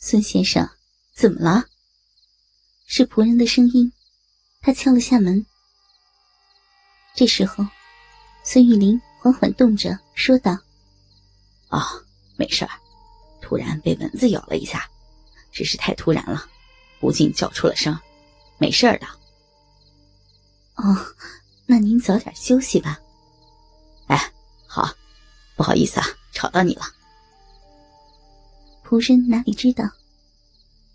孙先生，怎么了？是仆人的声音。他敲了下门。这时候，孙玉玲缓缓动着，说道：“哦，没事儿，突然被蚊子咬了一下，只是太突然了，不禁叫出了声，没事儿的。”哦，那您早点休息吧。哎，好，不好意思啊，吵到你了。仆人哪里知道，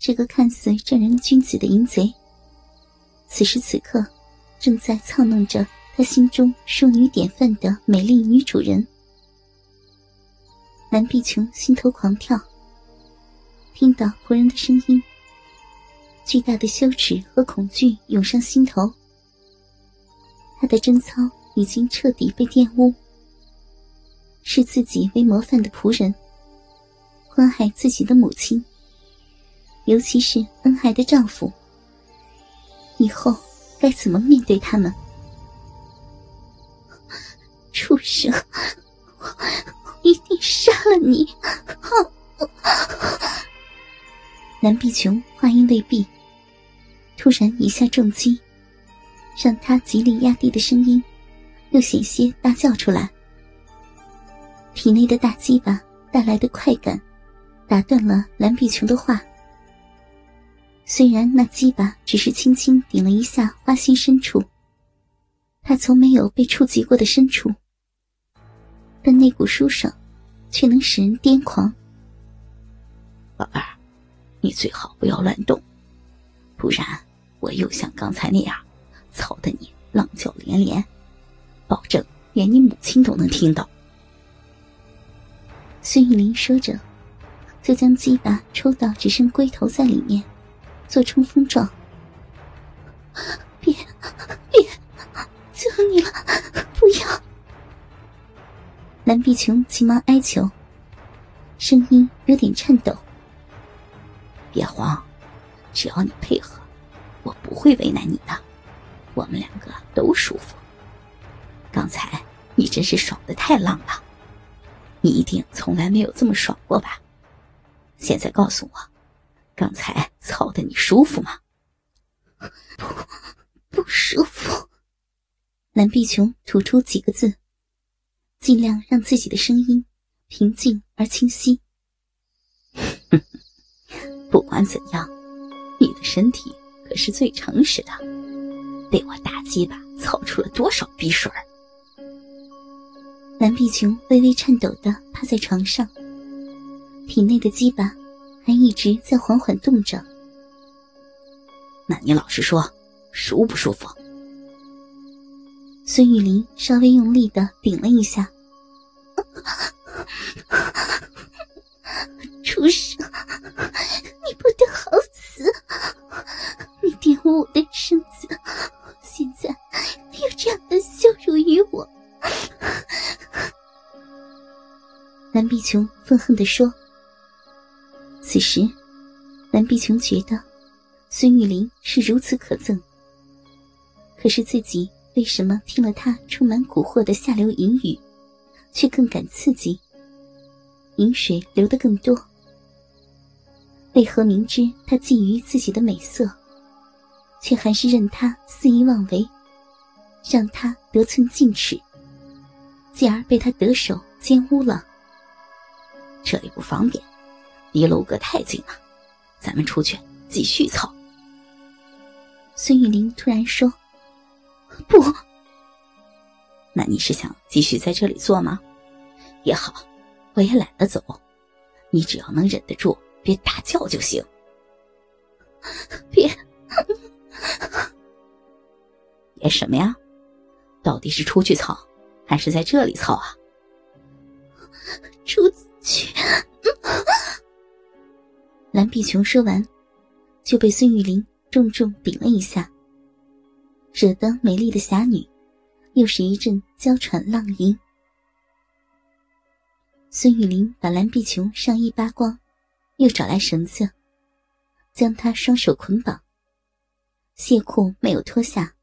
这个看似正人君子的淫贼，此时此刻正在操弄着他心中淑女典范的美丽女主人。蓝碧琼心头狂跳，听到仆人的声音，巨大的羞耻和恐惧涌上心头。他的贞操已经彻底被玷污。视自己为模范的仆人，关爱自己的母亲，尤其是恩爱的丈夫，以后该怎么面对他们？畜生！我一定杀了你！蓝碧琼话音未毕，突然一下重击。让他极力压低的声音，又险些大叫出来。体内的大鸡巴带来的快感，打断了蓝碧琼的话。虽然那鸡巴只是轻轻顶了一下花心深处，他从没有被触及过的深处，但那股舒爽，却能使人癫狂。宝贝儿，你最好不要乱动，不然我又像刚才那样。操得你浪叫连连，保证连你母亲都能听到。孙玉玲说着，就将鸡巴抽到只剩龟头在里面，做冲锋状。别别，求你了，不要！蓝碧琼急忙哀求，声音有点颤抖。别慌，只要你配合，我不会为难你的。我们两个都舒服。刚才你真是爽的太浪了，你一定从来没有这么爽过吧？现在告诉我，刚才操的你舒服吗？不，不舒服。蓝碧琼吐出几个字，尽量让自己的声音平静而清晰。不管怎样，你的身体可是最诚实的。被我大鸡巴操出了多少逼水儿？蓝碧琼微微颤抖的趴在床上，体内的鸡巴还一直在缓缓动着。那你老实说，舒不舒服？孙玉林稍微用力的顶了一下，畜生，你不得好死！你玷污我的身子！现在有这样的羞辱于我，蓝碧琼愤恨的说。此时，蓝碧琼觉得孙玉玲是如此可憎，可是自己为什么听了她充满蛊惑的下流淫语，却更感刺激？饮水流得更多。为何明知他觊觎自己的美色？却还是任他肆意妄为，让他得寸进尺，继而被他得手奸污了。这里不方便，离楼阁太近了，咱们出去继续操。孙玉玲突然说：“不，那你是想继续在这里做吗？也好，我也懒得走，你只要能忍得住，别大叫就行。别。”别什么呀？到底是出去操，还是在这里操啊？出去！蓝碧琼说完，就被孙玉玲重重顶了一下，惹得美丽的侠女又是一阵娇喘浪吟。孙玉玲把蓝碧琼上衣扒光，又找来绳子，将她双手捆绑。亵裤没有脱下，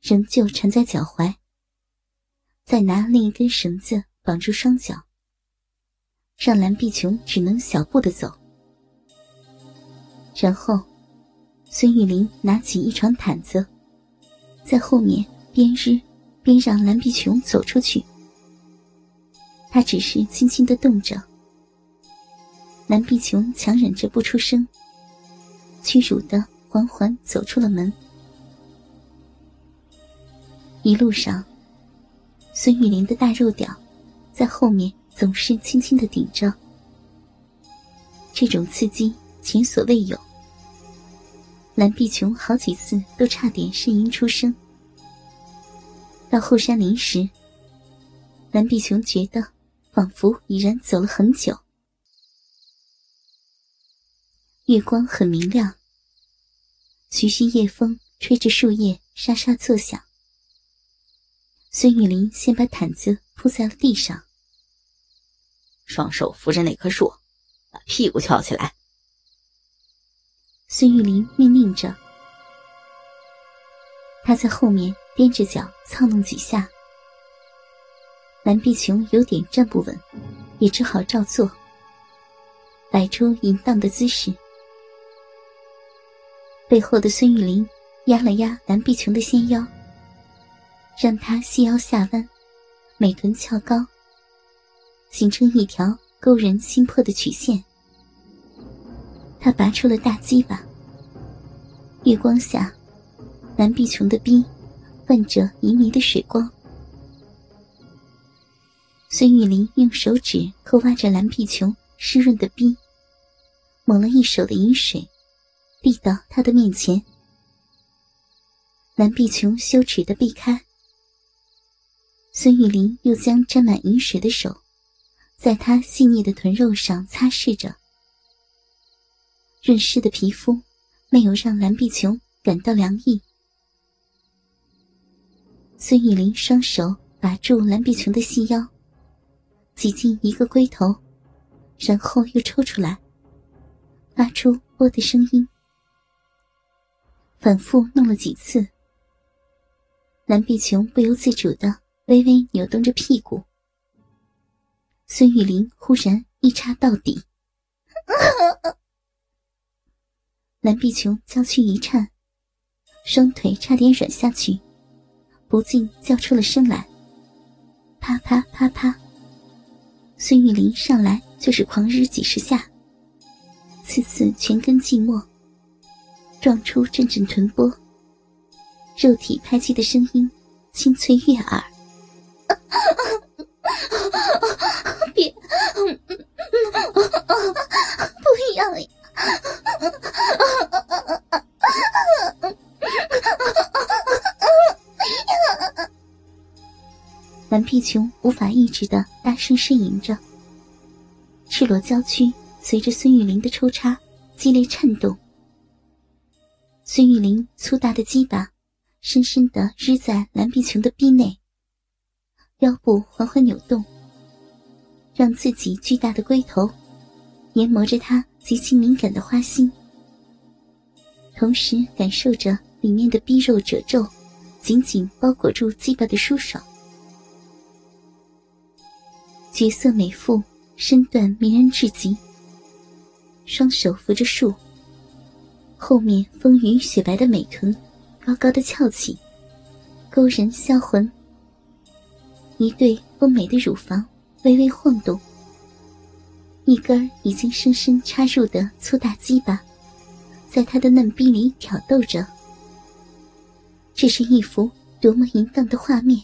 仍旧缠在脚踝。再拿另一根绳子绑住双脚，让蓝碧琼只能小步的走。然后，孙玉玲拿起一床毯子，在后面边日边让蓝碧琼走出去。他只是轻轻的动着，蓝碧琼强忍着不出声，屈辱的缓缓走出了门。一路上，孙玉玲的大肉屌在后面总是轻轻的顶着，这种刺激前所未有。蓝碧琼好几次都差点呻吟出声。到后山林时，蓝碧琼觉得仿佛已然走了很久。月光很明亮，徐徐夜风吹着树叶沙沙作响。孙玉林先把毯子铺在了地上，双手扶着那棵树，把屁股翘起来。孙玉玲命令着，他在后面踮着脚操弄几下。蓝碧琼有点站不稳，也只好照做，摆出淫荡的姿势。背后的孙玉玲压了压蓝碧琼的纤腰。让她细腰下弯，美臀翘高，形成一条勾人心魄的曲线。他拔出了大鸡巴。月光下，蓝碧琼的逼泛着旖旎的水光。孙玉林用手指抠挖着蓝碧琼湿润的逼，抹了一手的饮水，递到他的面前。蓝碧琼羞耻的避开。孙玉林又将沾满饮水的手，在他细腻的臀肉上擦拭着，润湿的皮肤没有让蓝碧琼感到凉意。孙玉玲双手把住蓝碧琼的细腰，挤进一个龟头，然后又抽出来，发出“啵”的声音，反复弄了几次，蓝碧琼不由自主的。微微扭动着屁股，孙玉玲忽然一插到底，蓝碧琼娇躯一颤，双腿差点软下去，不禁叫出了声来。啪啪啪啪，孙玉玲上来就是狂日几十下，次次全根寂寞，撞出阵阵臀波，肉体拍击的声音清脆悦耳。别，不要呀！蓝碧琼无法抑制的大声呻吟着，赤裸娇躯随着孙玉玲的抽插激烈颤动。孙玉玲粗大的鸡巴深深的日在蓝碧琼的臂内。腰部缓缓扭动，让自己巨大的龟头研磨着她极其敏感的花心，同时感受着里面的逼肉褶皱紧紧包裹住鸡巴的舒爽。绝色美妇身段迷人至极，双手扶着树，后面丰腴雪白的美臀高高的翘起，勾人销魂。一对丰美的乳房微微晃动，一根已经深深插入的粗大鸡巴，在他的嫩逼里挑逗着。这是一幅多么淫荡的画面！